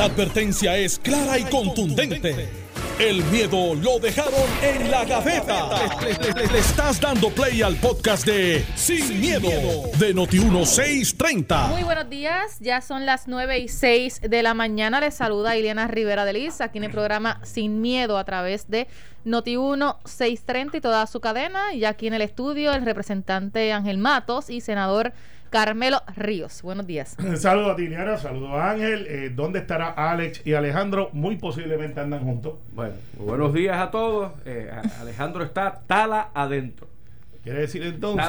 La advertencia es clara y contundente. El miedo lo dejaron en la gaveta. Le, estás dando play al podcast de Sin, miedo, de Noti1630. Muy buenos días, ya son las 9 y 6 de la mañana. Les saluda Ileana Rivera de Liz aquí en el programa Sin Miedo a través de Noti1 630 y toda su cadena. Y aquí en el estudio el representante Ángel Matos y senador Carmelo Ríos. Buenos días. Saludos a Tiliana, saludos a Ángel. Eh, ¿Dónde estará Alex y Alejandro? Muy posiblemente andan juntos. Bueno, buenos días a todos. Eh, Alejandro está tala adentro. Quiere decir entonces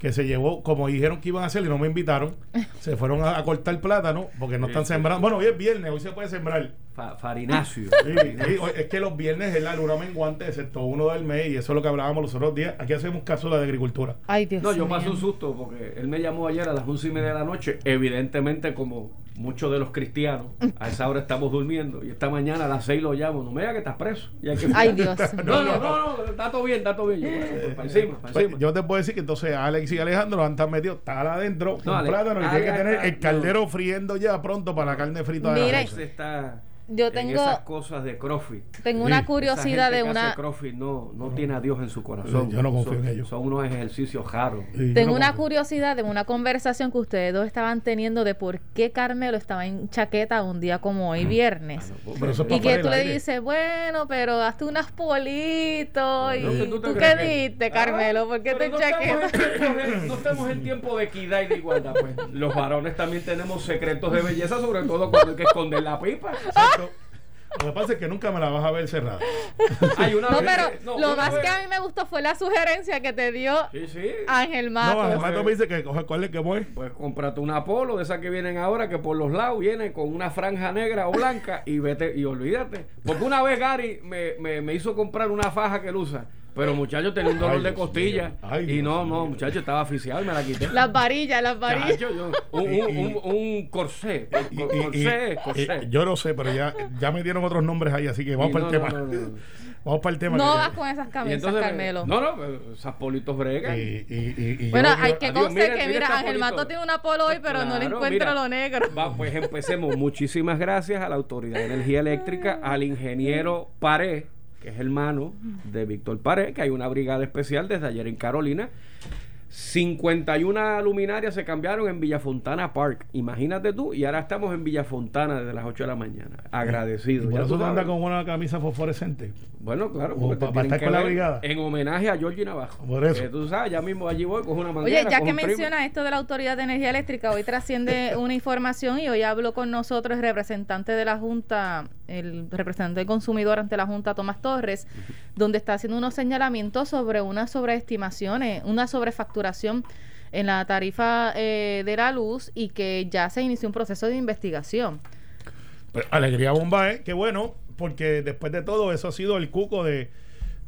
que se llevó, como dijeron que iban a hacer y no me invitaron, se fueron a, a cortar plátano porque no Sí, están sembrando. Bueno, hoy es viernes, hoy se puede sembrar. Fa- Farinacio. Sí, es que los viernes es la luna menguante, excepto uno del mes, y eso es lo que hablábamos los otros días. Aquí hacemos caso de la agricultura. Ay, Dios No, yo pasé un susto porque él me llamó ayer a las once y media de la noche. Evidentemente, como muchos de los cristianos, a esa hora estamos durmiendo. Y esta mañana a las seis lo llamo. No me diga que estás preso. Y hay que- Ay, Dios No, no, no, no, está todo bien, está todo bien. Yo, bueno, pues, para encima, para Pues, encima. yo te puedo decir que entonces Alex y Alejandro han estado metidos tal adentro con Ale- plátano y tiene que tener el no. caldero friendo ya pronto para la carne frita de la está Yo en tengo- esas cosas de CrossFit. Tengo Sí, una esa curiosidad Esa gente de que una... hace CrossFit no, no tiene a Dios en su corazón. Yo no confío son, en ellos. Son unos ejercicios raros. Sí, Tengo no una confío. curiosidad de una conversación que ustedes dos estaban teniendo de por qué Carmelo estaba en chaqueta un día como hoy, viernes. Pero eso es Y que tú le dices, bueno, pero hazte unas politos. ¿Y No, que tú tú, qué diste, Carmelo? ¿Por qué Pero te no estamos, chaqueta? en tiempos de, no estamos en tiempo de equidad y de igualdad. Pues. Los varones también tenemos secretos de belleza, sobre todo cuando hay que esconder la pipa. Lo que pasa es que nunca me la vas a ver cerrada. Hay una No, vez pero no, lo más vez- que a mí me gustó fue la sugerencia que te dio Sí, sí. Ángel No, Matos. además tú me dices que coge cuál es que voy. Pues cómprate una polo de esas que vienen ahora, que por los lados vienen con una franja negra o blanca y vete y olvídate. Porque una vez Gary me, me, me hizo comprar una faja que él usa. Pero muchacho tenía un dolor Ay, de costilla. Ay, y no, no, muchacho, estaba oficial, me la quité. Las varillas, las varillas. Chacho, yo- un, un, un, un corsé. Y- cor- y- corsé, y- corsé. y- yo no sé, pero ya, ya me dieron otros nombres ahí, así que vamos Y para el tema. no, no, no. Vamos para el tema. No que- vas con esas camisas, entonces, Carmelo. no, no, pues, esas politos bregan. y, y, y- y bueno, yo- hay que conste que, mira Ángel. Matos tiene una polo hoy, pero no le encuentro mira. lo negro. Va, pues empecemos. Muchísimas gracias a la Autoridad de Energía Eléctrica, al ingeniero Paré, que es hermano de Víctor Paré, que hay una brigada especial desde ayer en Carolina. 51 luminarias se cambiaron en Villafontana Park. Imagínate tú, y ahora estamos en Villafontana desde las 8 de la mañana. Agradecido. Por Ya eso tú tú andas sabes. con una camisa fosforescente. Bueno, claro, O porque pa- te pa tienen estar que con la brigada. En homenaje a Georgie Navajo. Por eso. Que tú sabes, ya mismo allí voy, cojo una Oye, manguera. ya cojo que un primo. menciona esto de la Autoridad de Energía Eléctrica, hoy trasciende una información y hoy habló con nosotros el representante de la Junta, el representante del consumidor ante la Junta, Tomás Torres, donde está haciendo unos señalamientos sobre unas sobreestimaciones, una en la tarifa eh, de la luz y que ya se inició un proceso de investigación. Pues, alegría bomba, ¿eh? Qué bueno, porque después de todo eso ha sido el cuco de...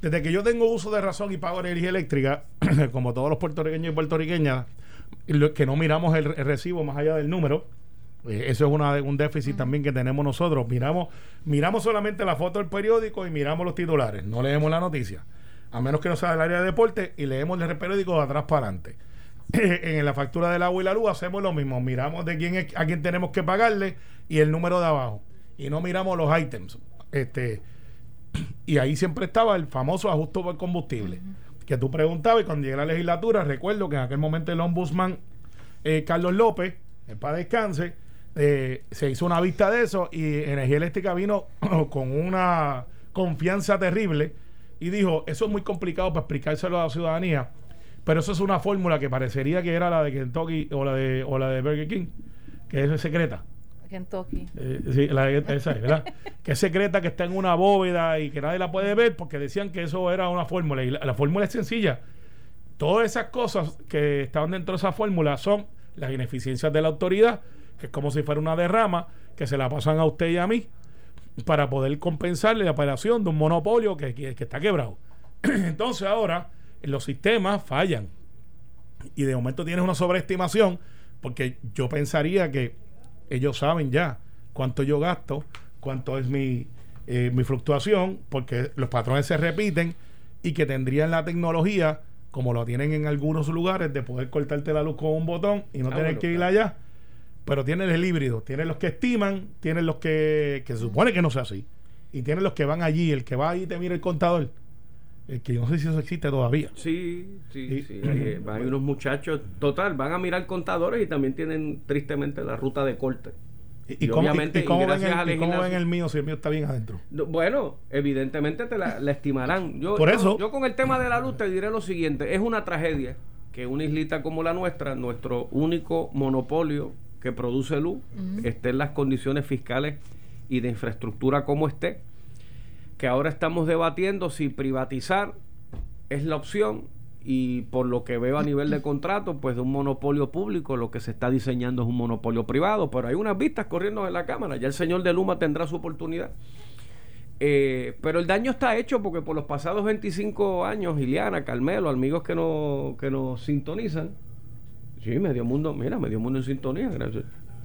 Desde que yo tengo uso de razón y pago energía eléctrica, como todos los puertorriqueños y puertorriqueñas, que no miramos el, el recibo más allá del número, eh, eso es una, un déficit también que tenemos nosotros. Miramos, miramos solamente la foto del periódico y miramos los titulares, no leemos la noticia. A menos que no sea del área de deporte y leemos el periódico de atrás para adelante. en la factura del agua y la luz hacemos lo mismo. Miramos de quién es, a quién tenemos que pagarle y el número de abajo. Y no miramos los items. Este, y ahí siempre estaba el famoso ajuste por combustible. Que tú preguntabas y cuando llegué a la legislatura, recuerdo que en aquel momento el ombudsman eh, Carlos López, en paz descanse, eh, se hizo una vista de eso y Energía Eléctrica vino con una confianza terrible y dijo, eso es muy complicado para explicárselo a la ciudadanía, pero eso es una fórmula que parecería que era la de Kentucky o la de, o la de Burger King, que es secreta. Kentucky. Eh, sí, la, esa es, ¿verdad? que es secreta, que está en una bóveda y que nadie la puede ver porque decían que eso era una fórmula. Y la, la fórmula es sencilla. Todas esas cosas que estaban dentro de esa fórmula son las ineficiencias de la autoridad, que es como si fuera una derrama, que se la pasan a usted y a mí para poder compensarle la operación de un monopolio que, que- que está quebrado. Entonces ahora los sistemas fallan y de momento tienes una sobreestimación porque yo pensaría que ellos saben ya cuánto yo gasto, cuánto es mi, eh, mi fluctuación, porque los patrones se repiten y que tendrían la tecnología, como lo tienen en algunos lugares, de poder cortarte la luz con un botón y no Ah, tener bueno, que ir allá. Pero tiene el híbrido. Tiene los que estiman, tiene los que, que se supone que no sea así. Y tiene los que van allí, el que va ahí y te mira el contador. El que yo no sé si eso existe todavía. Sí, sí, Sí. sí. Hay, hay unos muchachos, total, van a mirar contadores y también tienen tristemente la ruta de corte. ¿Y, Y cómo, obviamente, y cómo ven el, y cómo ven el mío si el mío está bien adentro? No, Bueno, evidentemente te la, la estimarán. Yo, Por yo- eso- Yo, con el tema de la luz te diré lo siguiente: es una tragedia que una islita como la nuestra, nuestro único monopolio que produce luz, esté en las condiciones fiscales y de infraestructura como esté. Que ahora estamos debatiendo si privatizar es la opción y por lo que veo a nivel de contrato, pues de un monopolio público, lo que se está diseñando es un monopolio privado, pero hay unas vistas corriendo en la Cámara, ya el señor de Luma tendrá su oportunidad. Eh, pero el daño está hecho porque por los pasados 25 años, Iliana, Carmelo, amigos que, no, que nos sintonizan, sí, medio mundo, mira, medio mundo en sintonía, gracias.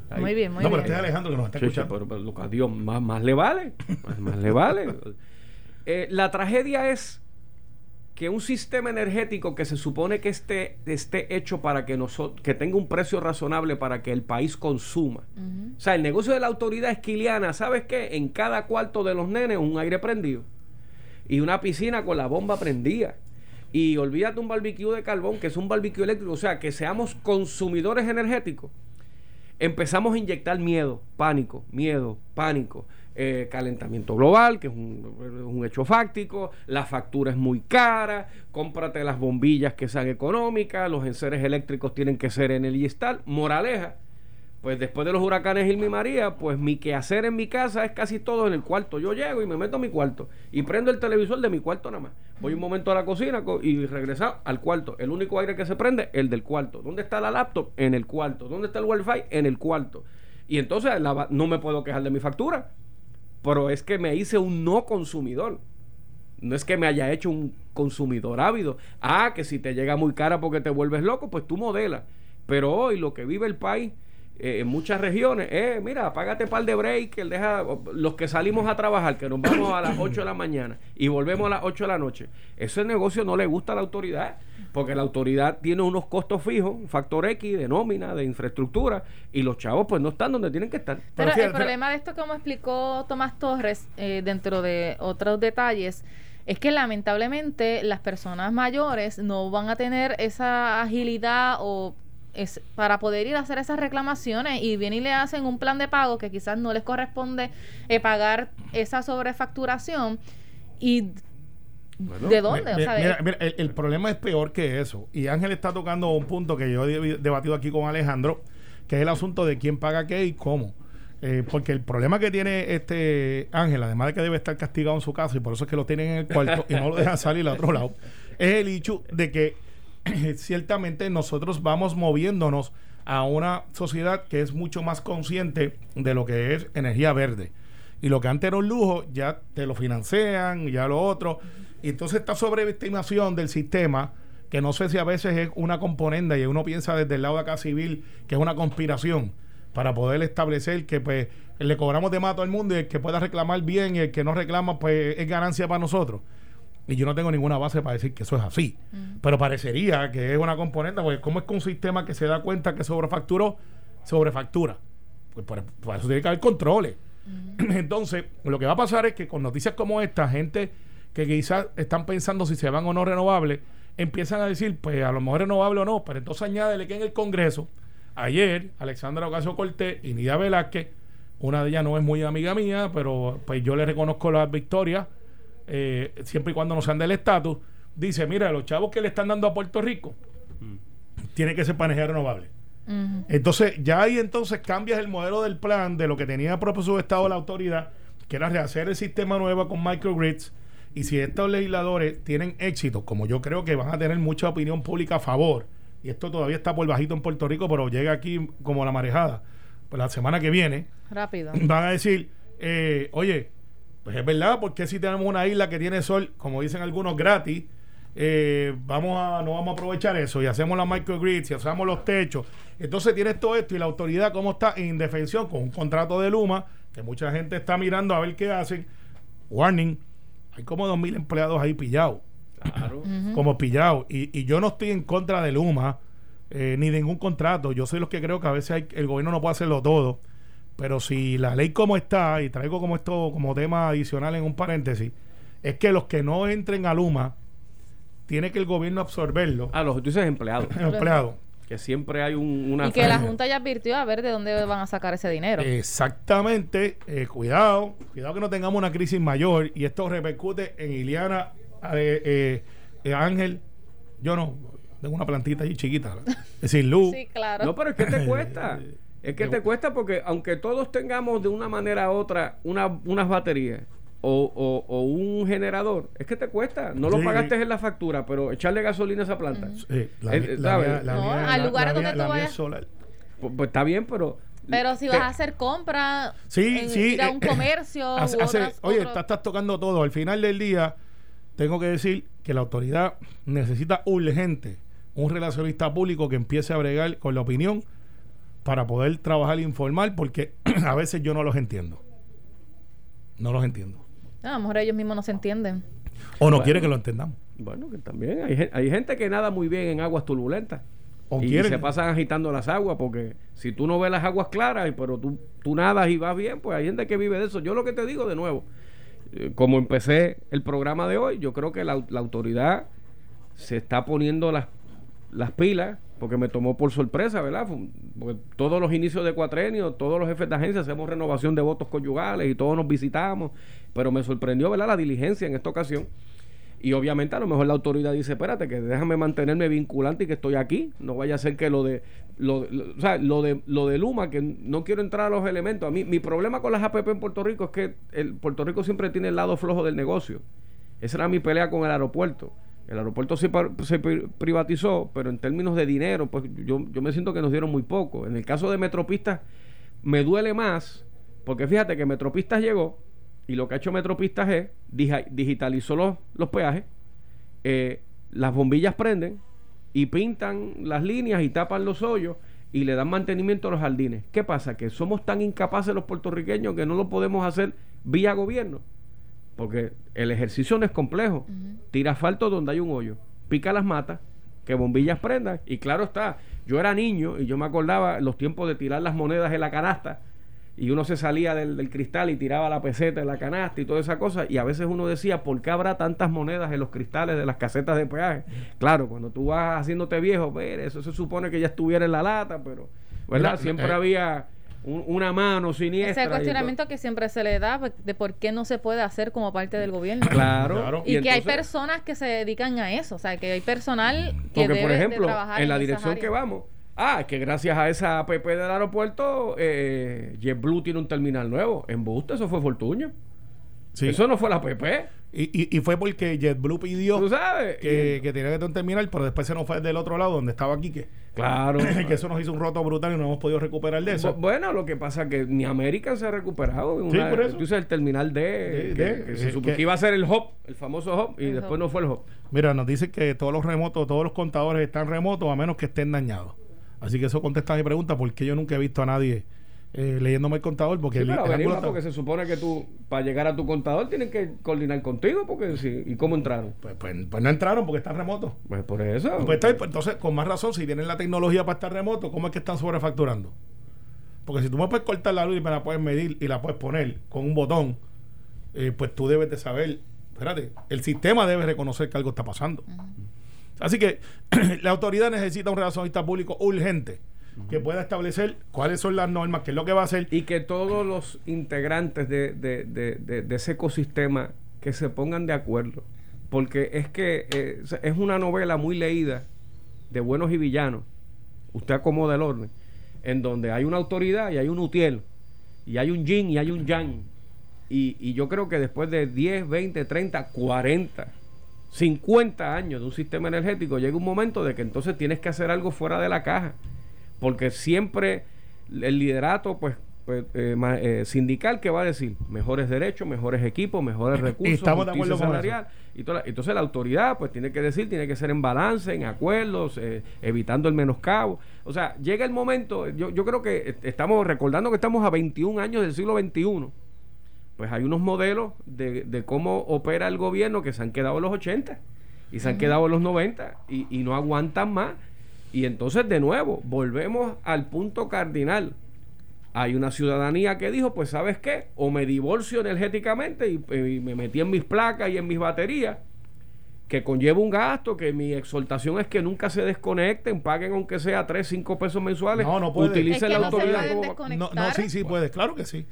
Ahí. Muy bien, muy no, pero bien. este es Alejandro que nos está Sí, sí, escuchando. pero, pero lo que a Dios más, más le vale. Más, más le vale. Eh, la tragedia es que un sistema energético que se supone que esté, esté hecho para que nosotros, que tenga un precio razonable para que el país consuma. O sea, el negocio de la autoridad esquiliana, ¿sabes qué? En cada cuarto de los nenes un aire prendido. Y una piscina con la bomba prendida. Y olvídate un barbecue de carbón, que es un barbecue eléctrico. O sea, que seamos consumidores energéticos. Empezamos a inyectar miedo, pánico, miedo, pánico. eh, calentamiento global, que es un, hecho fáctico, la factura es muy cara, cómprate las bombillas que sean económicas, los enseres eléctricos tienen que ser en el Yestal. Moraleja, pues después de los huracanes Irma y María, pues mi quehacer en mi casa es casi todo en el cuarto. Yo llego y me meto a mi cuarto y prendo el televisor de mi cuarto nada más. Voy un momento a la cocina co- y regresar al cuarto. El único aire que se prende, el del cuarto. ¿Dónde está la laptop? En el cuarto. ¿Dónde está el wifi? En el cuarto. Y entonces no me puedo quejar de mi factura. Pero es que me hice un no consumidor. No es que me haya hecho un consumidor ávido. Ah, que si te llega muy cara porque te vuelves loco, pues tú modelas. Pero hoy lo que vive el país eh, en muchas regiones, eh, mira, págate par de break, él deja, los que salimos a trabajar, que nos vamos a las 8 de la mañana y volvemos a las 8 de la noche. Ese negocio no le gusta a la autoridad, porque la autoridad tiene unos costos fijos, un factor X de nómina, de infraestructura, y los chavos pues no están donde tienen que estar. Pero, Pero el problema de esto, como explicó Tomás Torres, eh, dentro de otros detalles, es que lamentablemente las personas mayores no van a tener esa agilidad o es para poder ir a hacer esas reclamaciones y vienen y le hacen un plan de pago que quizás no les corresponde eh, pagar esa sobrefacturación y Bueno, de dónde, Mi- o sea, mira, eh, mira, el, el problema es peor que eso. Y Ángel está tocando un punto que yo he debatido aquí con Alejandro, que es el asunto de quién paga qué y cómo. Eh, porque el problema que tiene este Ángel, además de que debe estar castigado en su casa y por eso es que lo tienen en el cuarto y no lo dejan salir al otro lado, es el hecho de que ciertamente nosotros vamos moviéndonos a una sociedad que es mucho más consciente de lo que es energía verde. Y lo que antes era un lujo, ya te lo financian, ya lo otro. Y entonces esta sobreestimación del sistema, que no sé si a veces es una componenda y uno piensa desde el lado de acá civil que es una conspiración para poder establecer que pues le cobramos de más a todo el mundo y el que pueda reclamar bien y el que no reclama pues es ganancia para nosotros. Y yo no tengo ninguna base para decir que eso es así. Pero parecería que es una componente, porque ¿cómo es que un sistema que se da cuenta que sobrefacturó, sobrefactura? Pues por, por eso tiene que haber controles. Entonces, lo que va a pasar es que con noticias como esta, gente que quizás están pensando si se van o no renovables, empiezan a decir, pues a lo mejor renovable o no, pero entonces añádele que en el Congreso, ayer, Alexandra Ocasio Cortés y Nidia Velázquez, una de ellas no es muy amiga mía, pero pues yo le reconozco las victorias, eh, siempre y cuando no sean del estatus, dice, mira, los chavos que le están dando a Puerto Rico, tiene que ser para energía renovable. Entonces, ya ahí entonces cambias el modelo del plan de lo que tenía propuesto el Estado la autoridad, que era rehacer el sistema nuevo con microgrids. Y si estos legisladores tienen éxito, como yo creo que van a tener mucha opinión pública a favor, y esto todavía está por bajito en Puerto Rico, pero llega aquí como la marejada, pues la semana que viene, rápido. van a decir, eh, oye, pues es verdad, porque si tenemos una isla que tiene sol, como dicen algunos, gratis, eh, vamos a, no vamos a aprovechar eso y hacemos la microgrids y hacemos los techos. Entonces tienes todo esto y la autoridad cómo está en indefensión con un contrato de Luma, que mucha gente está mirando a ver qué hacen. Warning, hay como dos mil empleados ahí pillados Claro. Como pillado. Y, y yo no estoy en contra de Luma, eh, ni ningún contrato. Yo soy los que creo que a veces hay- el gobierno no puede hacerlo todo. Pero si la ley como está, y traigo como esto como tema adicional en un paréntesis, es que los que no entren a Luma, tiene que el gobierno absorberlo, A los tú dices empleados. empleado. que siempre hay un, una y que la. Junta ya advirtió a ver de dónde van a sacar ese dinero. Exactamente, eh, cuidado, cuidado que no tengamos una crisis mayor y esto repercute en Iliana, eh, eh, eh, Ángel, yo no, tengo una plantita ahí chiquita, es decir, Luz, sí, claro. No, pero es que te cuesta. Es que te cuesta porque aunque todos tengamos de una manera u otra una, unas baterías o, o- o un generador, es que te cuesta. No lo Sí. pagaste en la factura, pero echarle gasolina a esa planta. eh, la, Eh, mía- eh, la ¿sabes? la No, mía- al lugar la donde tú vayas. es solar. Pues, pues está bien, pero... Pero si te- vas a hacer compras, Sí, en- sí. ir a eh, un comercio, u hace- hace- otras- oye, estás tocando todo. Al final del día, tengo que decir que la autoridad necesita urgente un relacionista público que empiece a bregar con la opinión para poder trabajar e informar, porque a veces yo no los entiendo. No los entiendo. a lo mejor ellos mismos no se entienden. O no Bueno. quieren que lo entendamos. Bueno, que también hay, hay gente que nada muy bien en aguas turbulentas. O y quieren. se pasan agitando las aguas porque si tú no ves las aguas claras, y- pero tú, tú nadas y vas bien, pues hay gente que vive de eso. Yo lo que te digo de nuevo, eh, como empecé el programa de hoy, yo creo que la, la autoridad se está poniendo las, las pilas porque me tomó por sorpresa, ¿verdad? Porque todos los inicios de cuatrenio, todos los jefes de agencia hacemos renovación de votos conyugales y todos nos visitamos, pero me sorprendió, ¿verdad? La diligencia en esta ocasión. Y obviamente a lo mejor la autoridad dice, espérate, que déjame mantenerme vinculante y que estoy aquí. No vaya a ser que lo de lo, lo- lo de lo de Luma, que no quiero entrar a los elementos. A mí, mi problema con las APP en Puerto Rico es que el Puerto Rico siempre tiene el lado flojo del negocio. Esa era mi pelea con el aeropuerto. El aeropuerto se, privatizó, pero en términos de dinero, pues yo, yo me siento que nos dieron muy poco. En el caso de Metropistas, me duele más, porque fíjate que Metropistas llegó y lo que ha hecho Metropistas es digitalizó los, los peajes, eh, las bombillas prenden y pintan las líneas y tapan los hoyos y le dan mantenimiento a los jardines. ¿Qué pasa? Que somos tan incapaces los puertorriqueños que no lo podemos hacer vía gobierno. Porque el ejercicio no es complejo. Tira asfalto donde hay un hoyo. Pica las matas, que bombillas prendan. Y claro está, yo era niño y yo me acordaba los tiempos de tirar las monedas en la canasta. Y uno se salía del, del cristal y tiraba la peseta en la canasta y toda esa cosa. Y a veces uno decía, ¿por qué habrá tantas monedas en los cristales de las casetas de peaje? Claro, cuando tú vas haciéndote viejo, ver, eso se supone que ya estuviera en la lata, pero, ¿verdad? Mira, Siempre eh, un- un- una mano siniestra. Ese cuestionamiento que siempre se le da de por qué no se puede hacer como parte del gobierno. Claro. Claro. Y, que hay personas que se dedican a eso, o sea, que hay personal que Porque, debe por de ejemplo, trabajar en la dirección que vamos, ah, es que gracias a esa APP del aeropuerto, eh, JetBlue tiene un terminal nuevo. En Busto, eso fue Fortuño. Sí. Eso no fue la APP. Y, y, y fue porque JetBlue pidió Tú sabes. que, Y- que tenía que tener un terminal, pero después se nos fue del otro lado donde estaba Quique. claro. que eso nos hizo un roto brutal y no hemos podido recuperar de eso. Bu- Bueno, lo que pasa es que ni América se ha recuperado. Sí, Una- por eso. Tú el terminal D, De- que, de- que se eh, supo que- que iba a ser el hub, el famoso hub, y después hub. no fue el hub. Mira, nos dicen que todos los remotos, todos los contadores están remotos a menos que estén dañados. Así que eso contesta mi pregunta, porque yo nunca he visto a nadie eh, leyéndome el contador, porque Sí, el, pero el porque se supone que tú, para llegar a tu contador, tienen que coordinar contigo, porque si, ¿y cómo entraron? pues, pues- pues no entraron porque están remotos. Pues por eso. Pues está pues entonces, con más razón, si tienen la tecnología para estar remoto, ¿cómo es que están sobrefacturando? Porque si tú me puedes cortar la luz y me la puedes medir y la puedes poner con un botón, eh, pues tú debes de saber, espérate, el sistema debe reconocer que algo está pasando. Así que la autoridad necesita un relacionista público urgente que pueda establecer cuáles son las normas, qué es lo que va a hacer. y que todos los integrantes de, de- de- de- ese ecosistema que se pongan de acuerdo. Porque es que eh, es una novela muy leída de buenos y villanos. Usted acomoda el orden. En donde hay una autoridad y hay un utiel. Y hay un yin y hay un yang. Y, y yo creo que después de 10, 20, 30, 40, 50 años de un sistema energético, llega un momento de que entonces tienes que hacer algo fuera de la caja. Porque siempre el liderato, pues, pues, eh, ma- eh, sindical que va a decir mejores derechos, mejores equipos, mejores recursos, Estamos de acuerdo con y toda la- entonces la autoridad pues tiene que decir, tiene que ser en balance, en acuerdos, eh, evitando el menoscabo. O sea, llega el momento, yo, yo creo que est- estamos recordando que estamos a 21 años del siglo XXI. Pues hay unos modelos de, de cómo opera el gobierno que se han quedado en los 80 y se han quedado en los 90 y, y no aguantan más. Y entonces, de nuevo, volvemos al punto cardinal. Hay una ciudadanía que dijo, pues sabes qué, o me divorcio energéticamente y, y me metí en mis placas y en mis baterías, que conlleva un gasto, que mi exhortación es que nunca se desconecten, paguen aunque sea 3, 5 pesos mensuales, No, no puede. utilicen Es que la no se autoridad. como- desconectar. No, no, sí, sí puedes, claro que sí.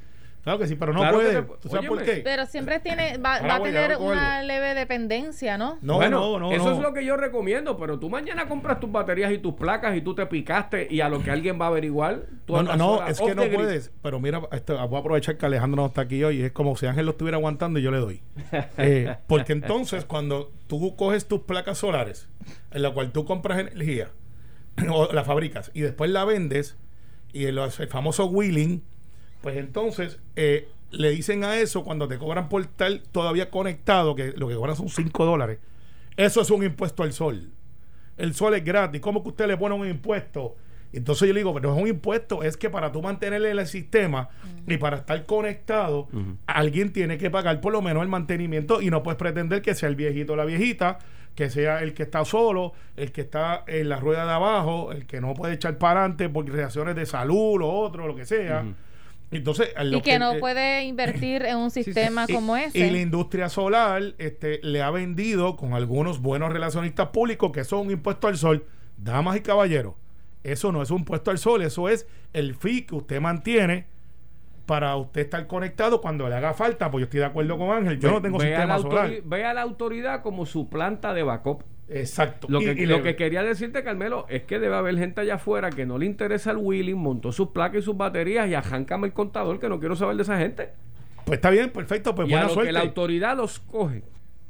Claro que sí, pero no Claro puede. te- ¿Tú sabes por óyeme. qué? Pero siempre tiene, va, a tener una leve dependencia, ¿no? No, Bueno, no, no. Eso no. es lo que yo recomiendo, pero tú mañana compras tus baterías y tus placas y tú te picaste y a lo que alguien va a averiguar, tú No, no, no, sola, es que no puedes. Pero mira, esto, voy a aprovechar que Alejandro no está aquí hoy. Es como si Ángel lo estuviera aguantando y yo le doy. Eh, porque entonces, cuando tú coges tus placas solares, en la cual tú compras energía, o la fabricas, y después la vendes, y el, el famoso wheeling, pues entonces eh, le dicen a eso, cuando te cobran por estar todavía conectado, que lo que cobran son 5 dólares, eso es un impuesto al sol. El sol es gratis. ¿Cómo que usted le pone un impuesto? Entonces yo le digo, pero es un impuesto, es que para tú mantenerle el sistema y para estar conectado, alguien tiene que pagar por lo menos el mantenimiento y no puedes pretender que sea el viejito o la viejita, que sea el que está solo, el que está en la rueda de abajo, el que no puede echar para adelante por reacciones de salud, lo otro, lo que sea. Entonces, Y que no eh, puede invertir en un sí. sistema y- como Y la ese. industria solar este, le ha vendido con algunos buenos relacionistas públicos que eso es un impuesto al sol. Damas y caballeros, eso no es un impuesto al sol, eso es el fee que usted mantiene para usted estar conectado cuando le haga falta. Pues yo estoy de acuerdo con Ángel, yo no tengo Ve a la sistema solar. Ve a la autoridad como su planta de backup. Exacto. Lo Y- que, y lo que quería decirte, Carmelo, es que debe haber gente allá afuera que no le interesa el wheeling, montó sus placas y sus baterías y arráncame el contador, que no quiero saber de esa gente. Pues está bien, perfecto, pues y a buena lo suerte. que la autoridad los coge,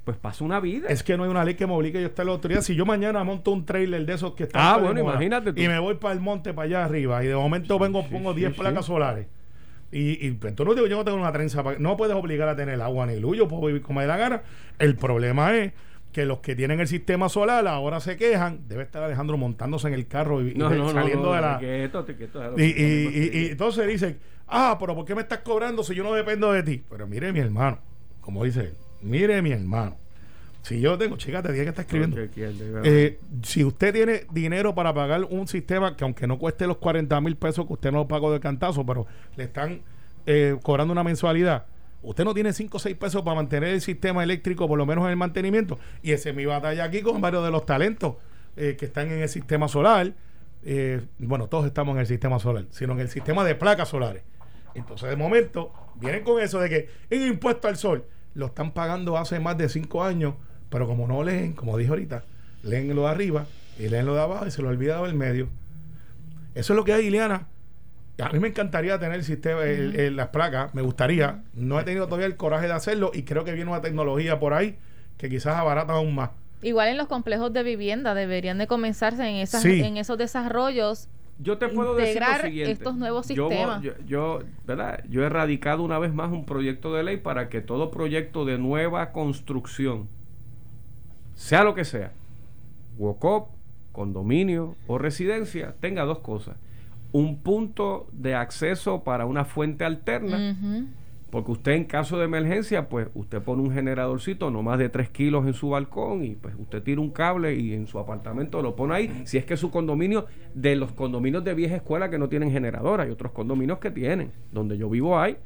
pues pasa una vida. Es que no hay una ley que me obligue yo a estar en la autoridad. Si yo mañana monto un trailer de esos que están. Ah, bueno, imagínate tú. Y me voy para el monte, para allá arriba, y de momento vengo, sí, pongo sí, 10 sí. placas solares. Y, y pues, tú no digo, yo no tengo una trenza. pa- No puedes obligar a tener agua ni luz. Yo puedo vivir como me dé la gana. El problema es que los que tienen el sistema solar ahora se quejan. Debe estar Alejandro montándose en el carro y, no, no, saliendo no, de la. quieto, te quieto, Y, y- y- y entonces dicen, ah, pero ¿por qué me estás cobrando si yo no dependo de ti? Pero mire, mi hermano, como dice él, mire, mi hermano. Si yo tengo, chica, te dije que está escribiendo. Eh, si usted tiene dinero para pagar un sistema que aunque no cueste los 40 mil pesos que usted no lo pagó de cantazo, pero le están eh, cobrando una mensualidad, usted no tiene 5 o 6 pesos para mantener el sistema eléctrico, por lo menos en el mantenimiento. Y esa es mi batalla aquí con varios de los talentos eh, que están en el sistema solar. Eh, bueno, todos estamos en el sistema solar, sino en el sistema de placas solares. Entonces, de momento, vienen con eso de que en impuesto al sol lo están pagando hace más de 5 años, pero como no leen, como dije ahorita, leen lo de arriba y leen lo de abajo y se lo olvida del medio. Eso es lo que hay, Ileana. A mí me encantaría tener el sistema, el- el- las placas, me gustaría. No he tenido todavía el coraje de hacerlo y creo que viene una tecnología por ahí que quizás abarata aún más. Igual en los complejos de vivienda deberían de comenzarse en esas Sí. en esos desarrollos Yo te puedo decir integrar lo siguiente. estos nuevos Yo- sistemas. Yo, yo, ¿verdad? Yo he radicado una vez más un proyecto de ley para que todo proyecto de nueva construcción, sea lo que sea, WOCOP, condominio o residencia, tenga dos cosas. Un punto de acceso para una fuente alterna, porque usted en caso de emergencia, pues usted pone un generadorcito no más de 3 kilos en su balcón y pues usted tira un cable y en su apartamento lo pone ahí. Si es que su condominio, de los condominios de vieja escuela que no tienen generador, hay otros condominios que tienen. Donde yo vivo hay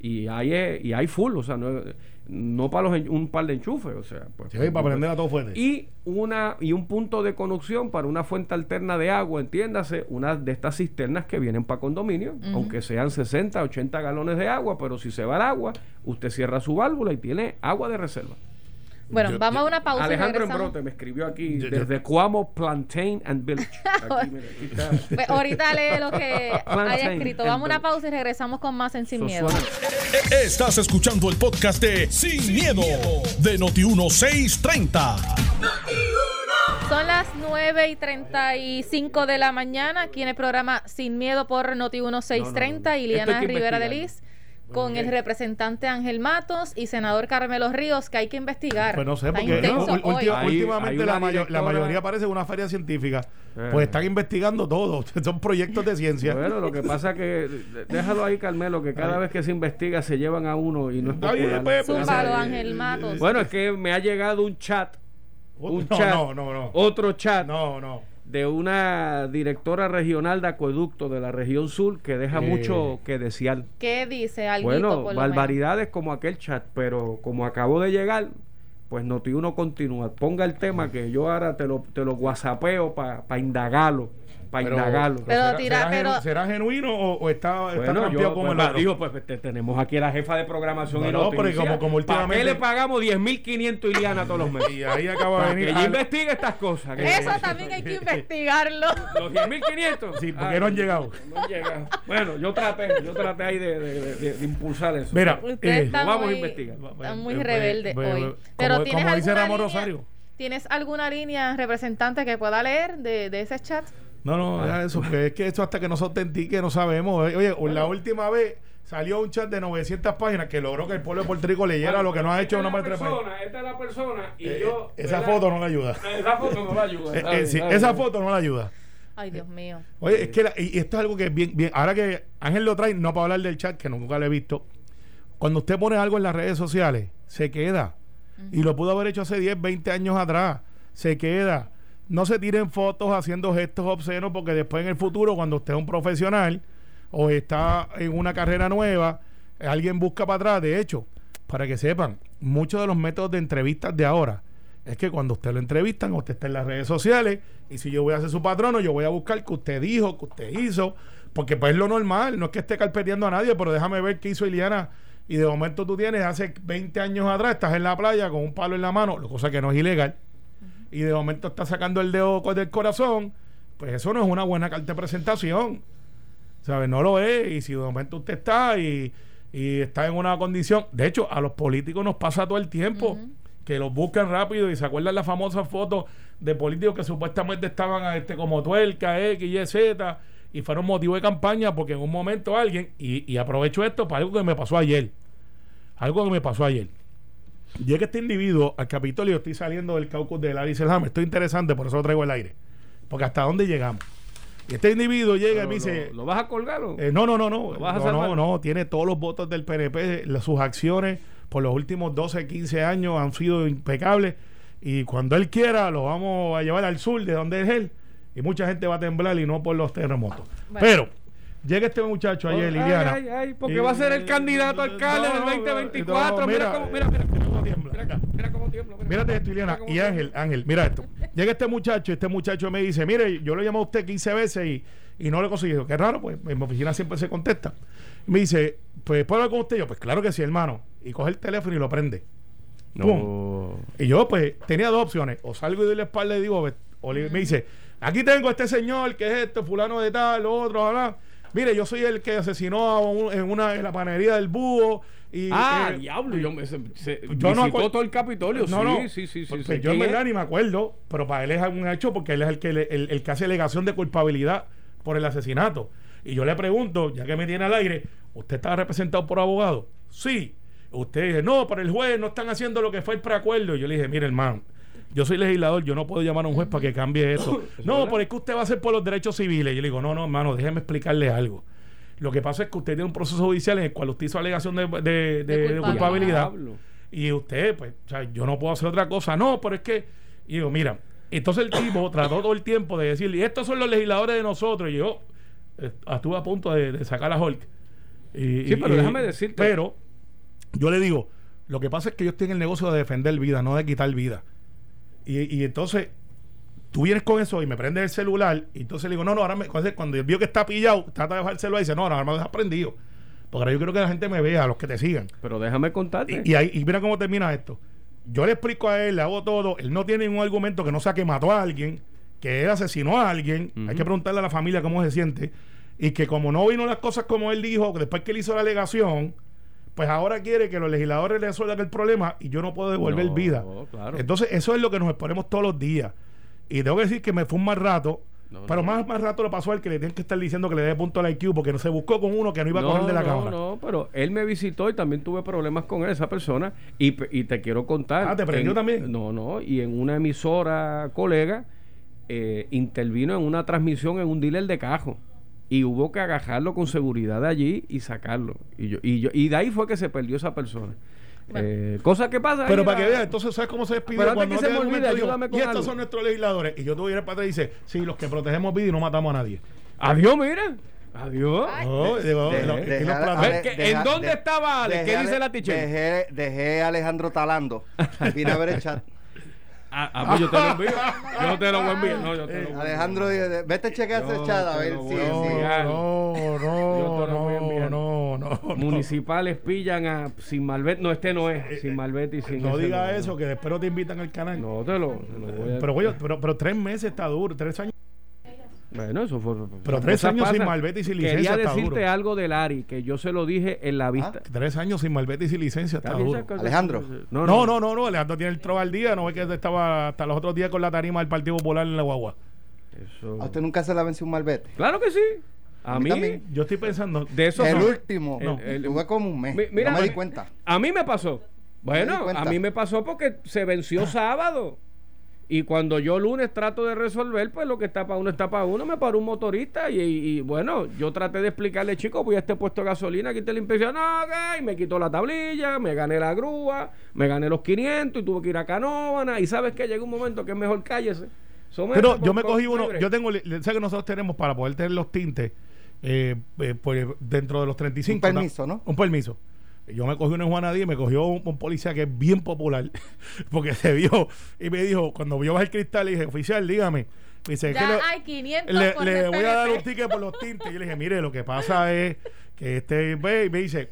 y hay, eh, y hay full, o sea, no, no para los, un par de enchufes, o sea. Pues, Sí, para prender a todo fuerte. y una y un punto de conexión para una fuente alterna de agua, entiéndase, una de estas cisternas que vienen para condominio, aunque sean 60, 80 galones de agua, pero si se va el agua, usted cierra su válvula y tiene agua de reserva. Bueno, Yo- vamos yo- a una pausa y Alejandro. Embrote me escribió aquí Yo- yo- desde Cuamo Plantain and Village. Aquí, mira, aquí está. Pues ahorita lee lo que haya escrito. Vamos a una pausa y regresamos con más en Sin Miedo. suena- E- Estás escuchando el podcast de Sin, miedo, de Noti1630. Son las 9 y 35 de la mañana aquí en el programa Sin Miedo por Noti 1630 No, no, no. y Esto hay Liana que Rivera de. Liz con el representante Ángel Matos y senador Carmelo Ríos que hay que investigar. Pues no sé, Está porque intenso ul- hoy. última- Hay- últimamente hay la, una mayo- la mayoría parece una feria científica. Eh. Pues están investigando todo. Son proyectos de ciencia. Bueno, lo que pasa que de- déjalo ahí, Carmelo, que cada vez que se investiga se llevan a uno y no es popular. pues, pues, Zúmbalo, eh, Ángel Matos. Bueno, es que me ha llegado un chat, un no, chat, no, no, no. otro chat No, no. De una directora regional de acueducto de la región sur que deja Eh. mucho que desear. ¿Qué dice algo? Bueno, barbaridades como aquel chat, pero como acabo de llegar, pues Noti uno continúa. Ponga el tema que yo ahora te lo, te lo whatsappeo para indagarlo, para Pero- indagarlo. Pero ¿será, tira- será pero- genu- será genuino o, o está, está Bueno, yo como pues, el pues, digo, pues te- tenemos aquí a la jefa de programación No, y no, noticias. pero como- como ¿Para últimamente- qué le pagamos 10.500 Iliana todos los meses? Y ahí acaba de venir. que ella al- investigue estas cosas. que- Eso también hay que investigarlo. Los 10.500. Sí, porque Ay, no han llegado. No han llegado. Bueno, yo traté, yo traté ahí de, de- de- de impulsar eso. Mira, eh, vamos a investigar. están muy Eh, eh, rebeldes eh, hoy. eh, Pero como- ¿tienes como dice Ramón Rosario. ¿Tienes alguna línea representante que pueda leer de, de ese chat? No, no, deja eso, porque es que esto hasta que no se autentique no sabemos. Oye, la última vez salió un chat de 900 páginas que logró que el pueblo de Puerto Rico leyera lo que no ha hecho una la país. persona, Esta es la persona y Eh, yo... esa ¿verdad? foto no le ayuda. Esa foto no la ayuda. Eh, eh, sí, esa foto no le ayuda. Ay, Dios mío. Oye, es que la- y esto es algo que es bien, bien. Ahora que Ángel lo trae, no para hablar del chat, que nunca lo he visto. Cuando usted pone algo en las redes sociales, se queda. Y lo pudo haber hecho hace 10, 20 años atrás. Se queda. No se tiren fotos haciendo gestos obscenos porque después en el futuro, cuando usted es un profesional o está en una carrera nueva, alguien busca para atrás. De hecho, para que sepan, muchos de los métodos de entrevistas de ahora es que cuando usted lo entrevistan, usted está en las redes sociales y si yo voy a ser su patrono, yo voy a buscar que usted dijo, que usted hizo, porque pues es lo normal, no es que esté carpeteando a nadie, pero déjame ver qué hizo Iliana y de momento tú tienes hace 20 años atrás, estás en la playa con un palo en la mano, cosa que no es ilegal, y de momento estás sacando el dedo del corazón, pues eso no es una buena carta de presentación. ¿Sabes? No lo es. Y si de momento usted está y, y está en una condición. De hecho, a los políticos nos pasa todo el tiempo. Que los buscan rápido y se acuerdan las famosas fotos de políticos que supuestamente estaban este, como tuerca, X, Y, Z, y fueron motivo de campaña porque en un momento alguien, y, y aprovecho esto para algo que me pasó ayer, algo que me pasó ayer. Llega este individuo al Capitolio, estoy saliendo del caucus de Larry Selham, esto es interesante, por eso lo traigo al aire, porque hasta dónde llegamos. Y este individuo llega y me dice, lo, ¿Lo vas a colgar o? eh, no, no, no, no. ¿Lo vas a No, no, no. Tiene todos los votos del PNP. la- sus acciones por los últimos 12, 15 años han sido impecables. Y cuando él quiera, lo vamos a llevar al sur de donde es él. Y mucha gente va a temblar y no por los terremotos. Bueno. Pero, llega este muchacho ayer, Ay, Liliana. ay, ay, porque y- va a ser el candidato a alcalde No, del no, 2024. no, mira, cómo, mira, mira, mira cómo tiembla. mira, acá, mira cómo tiembla. mira. Mírate esto, Liliana. Mira cómo Y tiembla. Ángel, Ángel, mira esto. Llega este muchacho, este muchacho me dice, mire, yo lo llamo a usted 15 veces y, y no lo he conseguido. Qué raro, pues en mi oficina siempre se contesta. Me dice, pues ¿puedo hablar con usted? Yo, pues claro que sí, hermano. Y coge el teléfono y lo prende. No. Y yo, pues, tenía dos opciones. O salgo y doy la espalda y digo, o le- me dice, aquí tengo a este señor, que es esto, fulano de tal, lo otro, bla, bla. Mire, yo soy el que asesinó a un- en una en la panadería del búho. Y, Ah, eh, diablo, yo me se, se- yo no visitó acuer- todo el Capitolio. no, sí, no. sí, sí, sí. Pues, sé yo en verdad ni me acuerdo, pero para él es un hecho porque él es el que, le- el, el que hace alegación de culpabilidad por el asesinato. Y yo le pregunto, ya que me tiene al aire, ¿usted está representado por abogado? Sí. Usted dice, no, pero el juez no están haciendo lo que fue el preacuerdo. Y yo le dije, mire, hermano, yo soy legislador, yo no puedo llamar a un juez para que cambie eso. no, pero es que usted va a hacer por los derechos civiles. Y yo le digo, no, no, hermano, déjeme explicarle algo. Lo que pasa es que usted tiene un proceso judicial en el cual usted hizo alegación de, de- de- De de culpabilidad. Y usted, pues, o sea, yo no puedo hacer otra cosa. No, pero es que, y digo, mira, entonces el tipo trató todo el tiempo de decirle, estos son los legisladores de nosotros. Y yo eh, estuve a punto de, de sacar a Hulk. Y- Sí, pero y- déjame decirte- Pero yo le digo, lo que pasa es que yo estoy en el negocio de defender vida, no de quitar vida. Y, y entonces tú vienes con eso y me prendes el celular y entonces le digo, no, no, ahora me, cuando él vio que está pillado, trata de bajar el celular y dice, no, ahora me lo dejas prendido. Porque ahora yo quiero que la gente me vea, los que te sigan. Pero déjame contarte. Y, y, ahí, y mira cómo termina esto. Yo le explico a él, le hago todo. Él no tiene ningún argumento que no sea que mató a alguien, que él asesinó a alguien. Hay que preguntarle a la familia cómo se siente. Y que como no vino las cosas como él dijo, que después que él hizo la alegación, pues ahora quiere que los legisladores le resuelvan el problema y yo no puedo devolver No, vida. claro. Entonces, eso es lo que nos exponemos todos los días. Y tengo que decir que me fue un mal rato. No, pero no. más, más rato lo pasó al que le tienen que estar diciendo que le dé punto al IQ porque no se buscó con uno que no iba a no, coger de la no, cámara. no, pero él me visitó y también tuve problemas con él, esa persona. Y, y te quiero contar. Ah, ¿te prendió en- también? No, no. Y en una emisora colega eh, intervino en una transmisión en un dealer de cajo. Y hubo que agajarlo con seguridad de allí y sacarlo. Y, yo, y, yo, y de ahí fue que se perdió esa persona. Eh, cosa que pasa. Pero para que veas, entonces, ¿sabes cómo se despide? Pero antes Cuando que no se me digo, con Y estos algo. son nuestros legisladores. Y yo te voy a ir para atrás y dice, sí, los que protegemos vida y no matamos a nadie. Adiós, mira. Adiós. ¿en dónde estaba Ale? ¿Qué dejé dice Ale- la teacher? Dejé, dejé a Alejandro talando. Vine a ver el chat. Ah, ah, pues yo te lo envío. Yo te lo voy a enviar. No, yo te lo voy a enviar. Alejandro, dice, vete a chequear ese chat a ver si... No, Yo no, te lo voy a no, enviar. no, no, no. Municipales pillan a sin Malvet. No, este no es. Sin Malvet y sin. No ese diga no, eso, no. que después no te invitan al canal. No, te lo, te lo voy a. Pero, pero, pero tres meses está duro, tres años. Bueno, eso fue. Pero tres años sin malvete y sin Quería licencia está decirte duro. algo del Ari, que yo se lo dije en la vista. Tres años sin malvete y sin licencia está ¿Está bien duro. Alejandro. No, No, no, no, no, Alejandro tiene el trozo al día, no ve que estaba hasta los otros días con la tarima del Partido Popular en la guagua. Eso. ¿A usted nunca se le venció un malvete? Claro que sí. A, mí también. Yo estoy pensando, De eso el no. último. El- el- Tuve como un mes. Mi- mira, no me di mi- cuenta. A mí me pasó. Bueno, a mí me pasó porque se venció sábado. Y cuando yo lunes trato de resolver, pues lo que está para uno está para uno, me paró un motorista y, y, bueno, yo traté de explicarle, chico, voy a este puesto de gasolina, quité la inspección, no, ok, y me quitó la tablilla, me gané la grúa, me gané los 500 y tuve que ir a Canóvana y sabes que llega un momento que es mejor cállese. Pero yo me cogí uno, libre. yo tengo, sé que nosotros tenemos para poder tener los tintes eh, eh, pues, dentro de los 35. Un permiso, ¿no? Un permiso. Yo me cogí uno en Juana Díaz y me cogió un, un policía que es bien popular, porque se vio y me dijo, cuando vio bajar el cristal, le dije, oficial, dígame. Me dice, Ya "¿Qué le- hay 500 le, por le voy a dar un ticket por los tintes. Yo le dije, mire, lo que pasa es que este ve y me dice,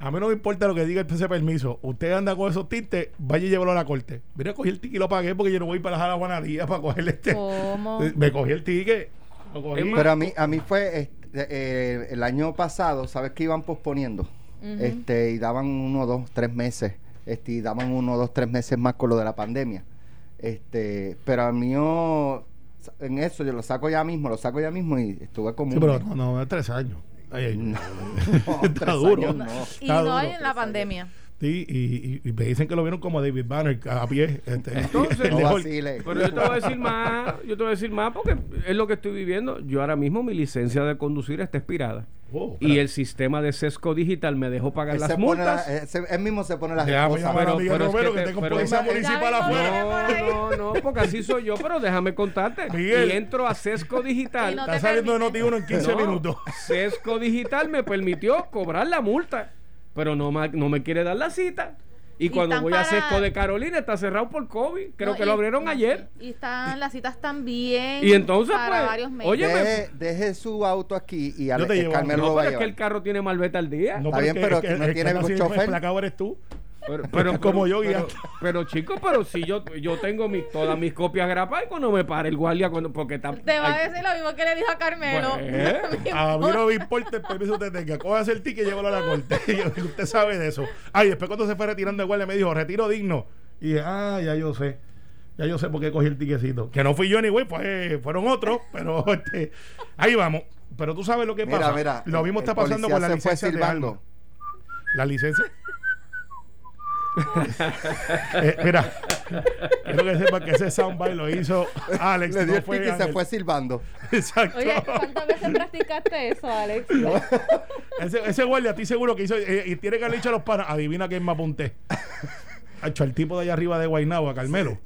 a mí no me importa lo que diga ese permiso. Usted anda con esos tintes, vaya y llévalo a la corte. Mira, cogí el ticket y lo pagué porque yo no voy para la Jala Juanadía para coger este. ¿Cómo? Me cogí el ticket. lo cogí. Pero a mí, a mí fue este, eh, el año pasado, ¿sabes que iban posponiendo? Este Y daban uno, dos, tres meses. Este, y daban uno, dos, tres meses más con lo de la pandemia. Este, pero a mí yo, en eso yo lo saco ya mismo, lo saco ya mismo y estuve como Sí, un pero no, no, es tres años. Ay, ay, No, Está tres duro. años no. Y Está no duro. hay en la pandemia. Sí, y, y- y me dicen que lo vieron como David Banner a pie. Este, Entonces, No. Pero yo te voy a decir más, yo te voy a decir más porque es lo que estoy viviendo. Yo ahora mismo mi licencia de conducir está expirada. Oh, Y el sistema de sesco digital me dejó pagar Él, las pone la- multas. ese- él mismo se pone las a pero- pero Romero que que, te- tengo pero- policía municipal afuera. No, no, no, porque así soy yo, pero déjame contarte. Miguel. Y entro a sesco digital. No Está saliendo de permite. Noti 1 en 15 No, minutos. Sesco digital me permitió cobrar la multa, pero no, no me quiere dar la cita. Y Y cuando voy a para- Sesco de Carolina está cerrado por COVID. Creo No, que y- lo abrieron ayer. Y están, las citas también Y entonces, para pues, varios meses. oye, Deje, deje su auto aquí y Yo Ale- te llevo, Carmelo No, lo va a pero es que llevar. el carro tiene malveta al día. Está bien, pero es no el tiene que nació chofer. emplacado eres tú. Pero, pero- Como pero- yo pero, guiando. pero, chico, pero si yo yo tengo mis, todas mis copias grapadas y cuando me pare el guardia cuando porque está Te va a decir lo mismo que le dijo a Carmelo. Pues, A mí no me importa el permiso que usted tenga. Cójase el ticket y llévalo a la corte. usted sabe de eso. Ay, después cuando se fue retirando de guardia me dijo, retiro digno. Y dije, ah, ya yo sé. Ya yo sé por qué cogí el tiquecito. Que no fui yo ni güey, pues, fueron otros. Pero este, ahí vamos. Pero tú sabes lo que Mira, pasa. mira, lo mismo el está pasando con la se fue licencia de. La licencia. Eh, mira, quiero que sepa que ese soundbite lo hizo Alex. Le dio no fue y se fue silbando. Exacto. Oye, ¿cuántas veces practicaste eso, Alex? Ese, ese guardia, estoy seguro que hizo. eh, y tiene que haber dicho a los panas. Adivina quién me apunté. Ha hecho al tipo de allá arriba de Guaynabo, a Carmelo.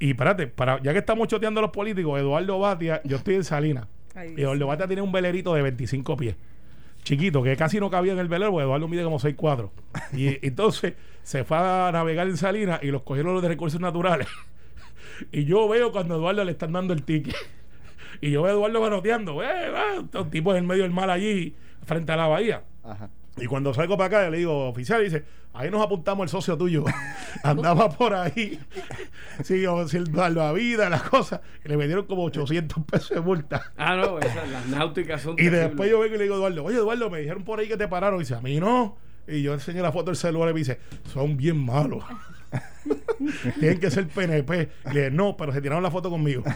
Y espérate, para, ya que estamos choteando a los políticos, Eduardo Batia, yo estoy en Salinas. Ay, y Eduardo Batia tiene un velerito de 25 pies. Chiquito, que casi no cabía en el velero, porque Eduardo mide como 6'4. Y entonces se fue a navegar en Salinas y los cogieron los de recursos naturales. y yo veo cuando a Eduardo le están dando el ticket. Y yo veo a Eduardo manoteando, eh, va, estos tipos en medio del mar allí, frente a la bahía. Ajá. Y cuando salgo para acá, le digo, oficial, dice, ahí nos apuntamos el socio tuyo. Andaba por ahí, sí, o si el vida, las cosas. Y le metieron como 800 pesos de multa. Ah, no, esas, las náuticas son Y terribles. después yo vengo y le digo Eduardo, oye, Eduardo, me dijeron por ahí que te pararon. Y dice, a mí no. Y yo enseño la foto del celular y me dice, son bien malos. Tienen que ser PNP. Y le dije, no, pero se tiraron la foto conmigo.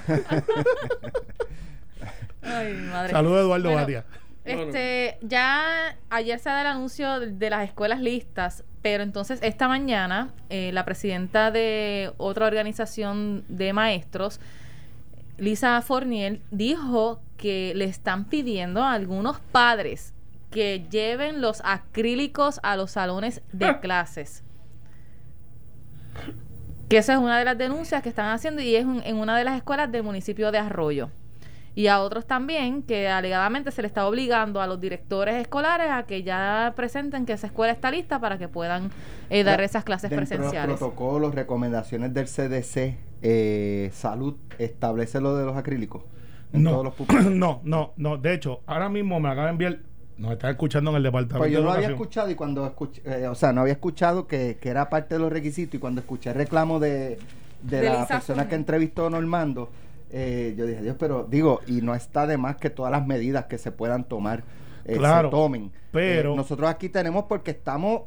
Ay, madre. Saludos, Eduardo Bueno, Batia. Este, ya ayer se da el anuncio de- de las escuelas listas, pero entonces esta mañana eh, la presidenta de otra organización de maestros, Lisa Forniel, dijo que le están pidiendo a algunos padres que lleven los acrílicos a los salones de clases. Que esa es una de las denuncias que están haciendo y es un- en una de las escuelas del municipio de Arroyo. Y a otros también que alegadamente se le está obligando a los directores escolares a que ya presenten que esa escuela está lista para que puedan eh, dar esas clases Dentro presenciales. De los protocolos, recomendaciones del CDC, eh, salud, establece lo de los acrílicos. En todos No, los pupitres. no, no, no. De hecho, ahora mismo me acaba de enviar. Nos están escuchando en el departamento Pues yo de no había escuchado y cuando escuché, eh, o sea, no había escuchado que, que era parte de los requisitos y cuando escuché el reclamo de, de De la Lisa persona que entrevistó a Normando, eh, yo dije, Dios, pero digo, y no está de más que todas las medidas que se puedan tomar eh, Claro, se tomen. pero- Eh, nosotros aquí tenemos porque estamos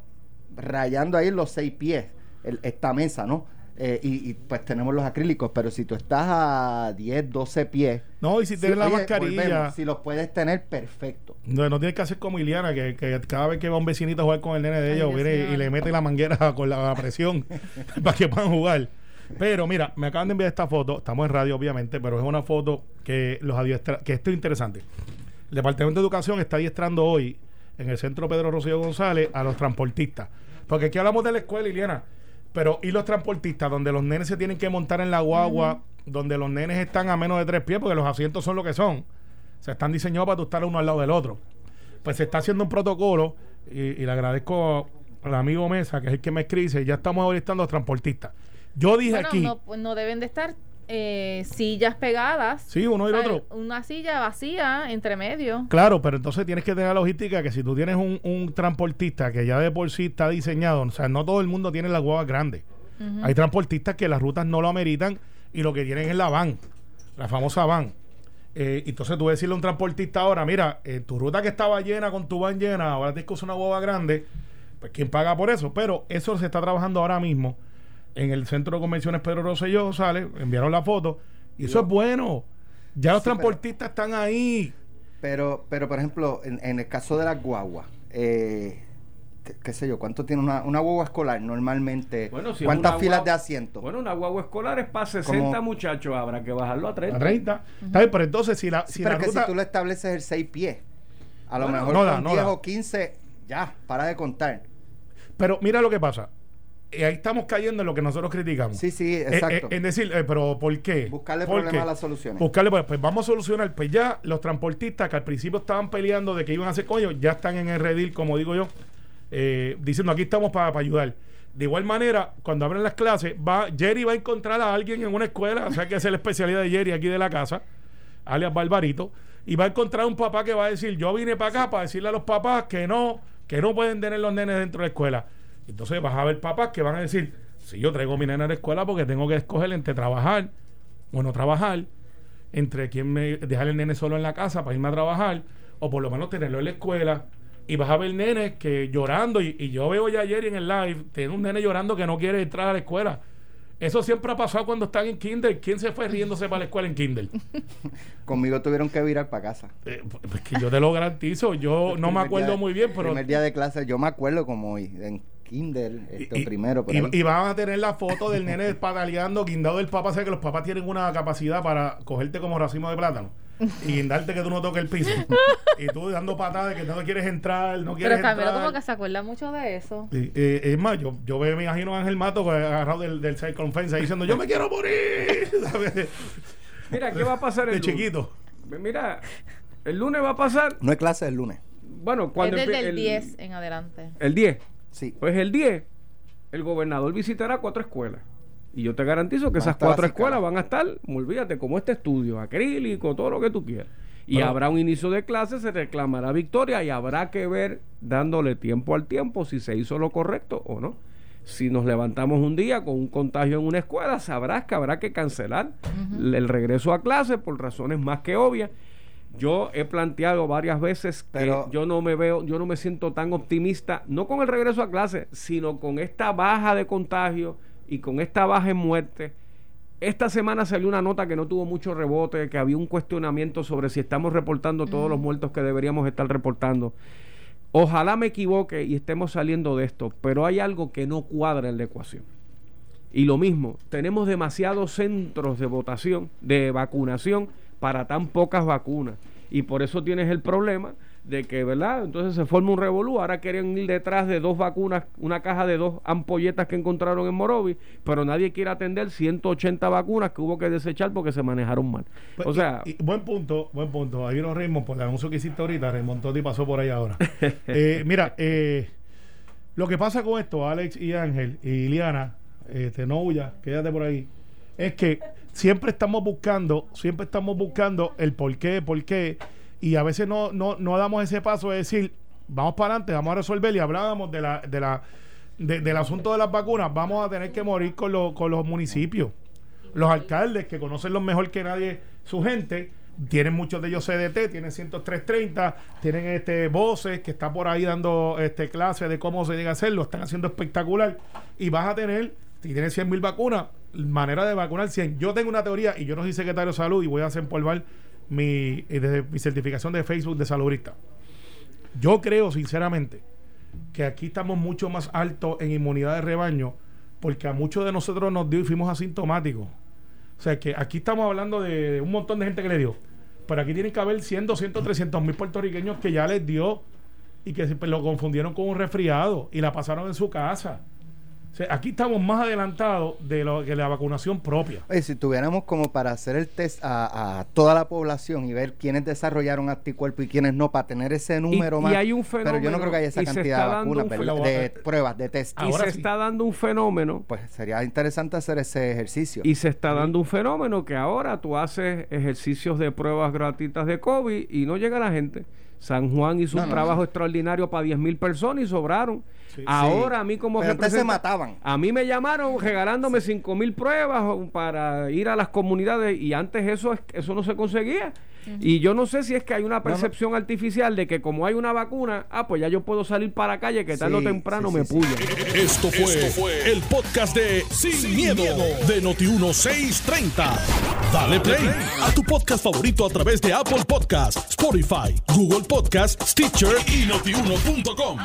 rayando ahí los seis pies, el- esta mesa, ¿no? Eh, y, y, pues tenemos los acrílicos, pero si tú estás a 10, 12 pies, No, y si tienes la oye, mascarilla. volvemos, si los puedes tener, perfecto. No, no tienes que hacer como Iliana, que, que cada vez que va un vecinito a jugar con el nene de ellos, viene y le mete la manguera con la, la presión para que puedan jugar. Pero mira, me acaban de enviar esta foto, estamos en radio obviamente, pero es una foto que los adiestra, que esto es interesante. El Departamento de Educación está adiestrando hoy en el centro Pedro Rocío González a los transportistas. Porque aquí hablamos de la escuela, Iliana, pero ¿y los transportistas? Donde los nenes se tienen que montar en la guagua, donde los nenes están a menos de tres pies, porque los asientos son lo que son. O sea, están diseñados para tú estar uno al lado del otro. Pues se está haciendo un protocolo y, y le agradezco al amigo Mesa, que es el que me escribe, ya estamos orientando a los transportistas. Yo dije Bueno, aquí, no, pues no deben de estar eh, sillas pegadas. sí, uno y el otro. Una silla vacía entre medio. Claro, pero entonces tienes que tener la logística que si tú tienes un, un transportista que ya de por sí está diseñado, o sea, no todo el mundo tiene las guaguas grandes. Hay transportistas que las rutas no lo ameritan y lo que tienen es la van, la famosa van. Eh, entonces tú decirle a un transportista ahora, mira, eh, tu ruta que estaba llena con tu van llena, ahora tienes que usar una guagua grande, pues ¿quién paga por eso? Pero eso se está trabajando ahora mismo en el Centro de Convenciones Pedro Rosselló, sale, enviaron la foto, y eso Yo- es bueno. Ya los Sí, pero- transportistas están ahí. Pero, pero por ejemplo, en, en el caso de las guaguas, eh, qué, sé yo, ¿cuánto tiene una, una guagua escolar normalmente? Bueno, si ¿Cuántas filas guagua- de asientos? Bueno, una guagua escolar es para 60 Como- muchachos, habrá que bajarlo a 30. A 30. Está bien, pero entonces si la, si pero la es que ruta... si tú le estableces el 6 pies, a lo Bueno, mejor no da, con no 10 da. o 15, ya, para de contar. Pero mira lo que pasa. Y ahí estamos cayendo en lo que nosotros criticamos. Sí, sí, Eh, exacto. eh, en decir, eh, pero ¿por qué? Buscarle ¿Por problemas qué? a las soluciones. Buscarle, pues, pues vamos a solucionar. Pues ya los transportistas que al principio estaban peleando de que iban a hacer coño, ya están en el redil, como digo yo, eh, diciendo aquí estamos para ayudar. De igual manera, cuando abren las clases, va Jerry va a encontrar a alguien en una escuela, o sea que esa es la especialidad de Jerry aquí de la casa, alias Barbarito, y va a encontrar un papá que va a decir, yo vine para acá para decirle a los papás que no, que no pueden tener los nenes dentro de la escuela. Entonces vas a ver papás que van a decir, si yo traigo a mi nena a la escuela porque tengo que escoger entre trabajar o no trabajar, entre quién me dejar el nene solo en la casa para irme a trabajar, o por lo menos tenerlo en la escuela. Y vas a ver nenes que llorando, y, y yo veo ya ayer en el live, tiene un nene llorando que no quiere entrar a la escuela. Eso siempre ha pasado cuando están en kinder. ¿Quién se fue riéndose para la escuela en kinder? Conmigo tuvieron que virar para casa. Eh, pues que yo te lo garantizo. Yo no me acuerdo muy bien, pero... Primer día de clase, yo me acuerdo como hoy, en kinder, este, y, primero, por y, ahí. y van a tener la foto del nene pataleando, guindado del papá. Sé que los papás tienen una capacidad para cogerte como racimo de plátano y guindarte que tú no toques el piso. y tú dando patadas de que no quieres entrar, no quieres Pero Camilo entrar. como que se acuerda mucho de eso. Y, eh, es más, yo, yo me imagino a Ángel Mato que agarrado del, del circunference ahí diciendo, yo me quiero morir. ¿sabes? Mira, ¿qué va a pasar el De lunes? chiquito. Mira, el lunes va a pasar. No hay clase el lunes. Bueno, cuando es desde empie- el 10 en adelante. El 10. Sí. Pues el 10, el gobernador visitará cuatro escuelas. Y yo te garantizo que Van esas cuatro escuelas van a estar, olvídate, como este estudio, acrílico, todo lo que tú quieras. Y habrá un inicio de clase, se reclamará victoria y habrá que ver, dándole tiempo al tiempo, si se hizo lo correcto o no. Si nos levantamos un día con un contagio en una escuela, sabrás que habrá que cancelar el regreso a clase por razones más que obvias. Yo he planteado varias veces que Pero- yo no me veo, yo no me siento tan optimista, no con el regreso a clase, sino con esta baja de contagio y con esta baja en muerte. Esta semana salió una nota que no tuvo mucho rebote, que había un cuestionamiento sobre si estamos reportando todos los muertos que deberíamos estar reportando. Ojalá me equivoque y estemos saliendo de esto, pero hay algo que no cuadra en la ecuación. Y lo mismo, tenemos demasiados centros de votación, de vacunación, para tan pocas vacunas. Y por eso tienes el problema de que, ¿verdad? Entonces se forma un revolú. Ahora quieren ir detrás de dos vacunas, una caja de dos ampolletas que encontraron en Morovi, pero nadie quiere atender 180 vacunas que hubo que desechar porque se manejaron mal. Pues, o sea, y- y buen punto, buen punto. Ahí nos reímos por el anuncio que hiciste ahorita. Raymond Totti pasó por ahí ahora. Eh, mira, eh, lo que pasa con esto, Alex y Ángel y Liliana, este, no huya, quédate por ahí, es que siempre estamos buscando, siempre estamos buscando el por qué, por qué, y a veces no, no, no damos ese paso de decir, vamos para adelante, vamos a resolver, y hablábamos de la, de la, de- del asunto de las vacunas, vamos a tener que morir con, con los municipios. Los alcaldes que conocen lo mejor que nadie su gente tienen muchos de ellos CDT tienen 10330 tienen este voces que está por ahí dando este clases de cómo se llega a hacerlo. Están haciendo espectacular. Y vas a tener si tienes 100 mil vacunas manera de vacunar 100 yo tengo una teoría y yo no soy secretario de salud y voy a desempolvar mi, eh, mi certificación de Facebook de saludista yo creo sinceramente que aquí estamos mucho más altos en inmunidad de rebaño porque a muchos de nosotros nos dio y fuimos asintomáticos. O sea que aquí estamos hablando de, un montón de gente que le dio. Pero aquí tienen que haber 100, 200, 300 mil puertorriqueños que ya les dio y que lo confundieron con un resfriado y la pasaron en su casa. O sea, aquí estamos más adelantados de lo que la vacunación propia. Oye, si tuviéramos como para hacer el test a, a toda la población y ver quiénes desarrollaron anticuerpos y quiénes no, para tener ese número y más. hay un pero yo no fenómeno creo que haya esa y cantidad de vacunas, fenómeno. de pruebas, de test. y ahora se sí. está dando un fenómeno Pues sería interesante hacer ese ejercicio. Y se está dando un fenómeno que ahora tú haces ejercicios de pruebas gratuitas de COVID y no llega la gente. San Juan hizo No, un no, trabajo no. extraordinario para 10 mil personas y sobraron. Sí. Ahora Sí. a mí como Pero antes se mataban. A mí me llamaron regalándome 5 mil pruebas para ir a las comunidades y antes eso, es- eso no se conseguía. Y yo no sé si es que hay una percepción artificial de que como hay una vacuna, ah, pues ya yo puedo salir para la calle que tarde o Sí, temprano sí, me sí, puya. Esto fue, el podcast de Sin, miedo, de Noti1630. Dale play a tu podcast favorito a través de Apple Podcasts, Spotify, Google Podcasts, Stitcher y notiuno.com.